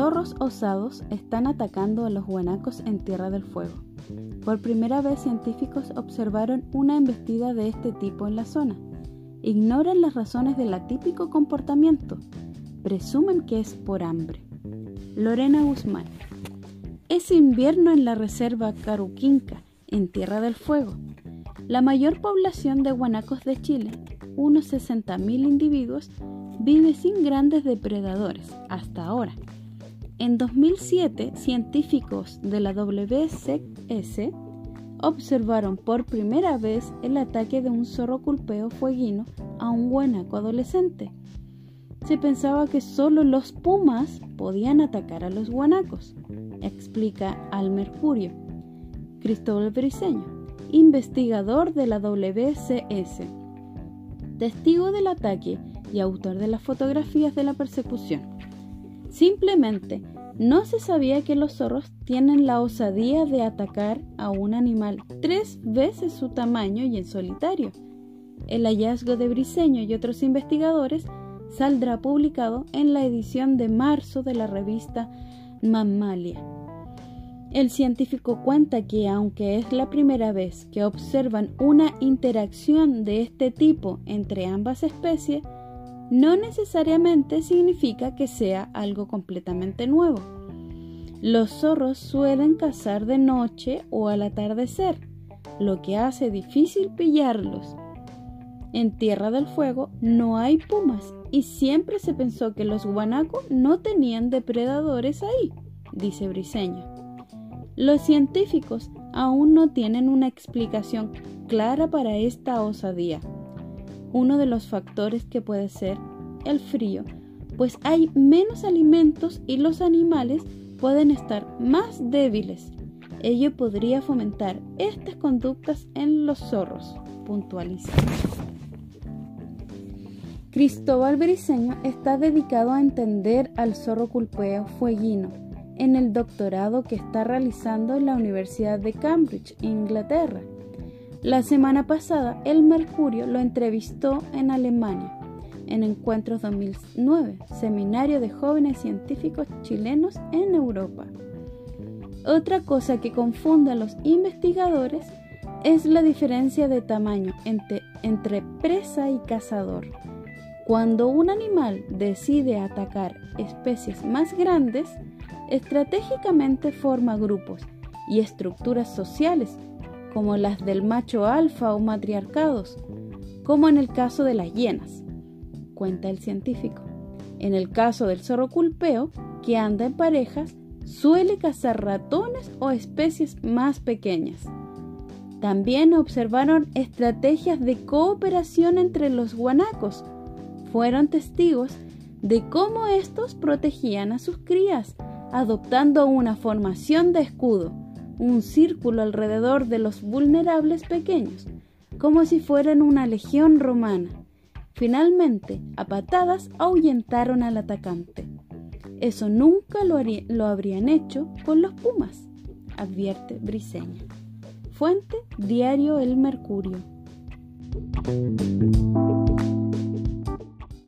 zorros osados están atacando a los guanacos en Tierra del Fuego. Por primera vez científicos observaron una embestida de este tipo en la zona. Ignoran las razones del atípico comportamiento. Presumen que es por hambre. Lorena Guzmán. Es invierno en la reserva Caruquinca, en Tierra del Fuego. La mayor población de guanacos de Chile, unos 60.000 individuos, vive sin grandes depredadores hasta ahora. En 2007, científicos de la WCS observaron por primera vez el ataque de un zorro culpeo fueguino a un guanaco adolescente. Se pensaba que solo los pumas podían atacar a los guanacos, explica al Mercurio. Cristóbal Briceño, investigador de la WCS, testigo del ataque y autor de las fotografías de la persecución. Simplemente no se sabía que los zorros tienen la osadía de atacar a un animal tres veces su tamaño y en solitario. El hallazgo de Briseño y otros investigadores saldrá publicado en la edición de marzo de la revista Mammalia. El científico cuenta que aunque es la primera vez que observan una interacción de este tipo entre ambas especies, no necesariamente significa que sea algo completamente nuevo. Los zorros suelen cazar de noche o al atardecer, lo que hace difícil pillarlos. En Tierra del Fuego no hay pumas y siempre se pensó que los guanacos no tenían depredadores ahí, dice Briseño. Los científicos aún no tienen una explicación clara para esta osadía uno de los factores que puede ser el frío, pues hay menos alimentos y los animales pueden estar más débiles. Ello podría fomentar estas conductas en los zorros, puntualiza. Cristóbal Briceño está dedicado a entender al zorro culpeo fueguino en el doctorado que está realizando en la Universidad de Cambridge, Inglaterra. La semana pasada, el Mercurio lo entrevistó en Alemania, en Encuentros 2009, Seminario de Jóvenes Científicos Chilenos en Europa. Otra cosa que confunde a los investigadores es la diferencia de tamaño entre, entre presa y cazador. Cuando un animal decide atacar especies más grandes, estratégicamente forma grupos y estructuras sociales como las del macho alfa o matriarcados, como en el caso de las hienas, cuenta el científico. En el caso del zorro culpeo, que anda en parejas, suele cazar ratones o especies más pequeñas. También observaron estrategias de cooperación entre los guanacos. Fueron testigos de cómo estos protegían a sus crías, adoptando una formación de escudo un círculo alrededor de los vulnerables pequeños, como si fueran una legión romana. Finalmente, a patadas ahuyentaron al atacante. Eso nunca lo, lo habrían hecho con los pumas, advierte Briseña. Fuente Diario El Mercurio.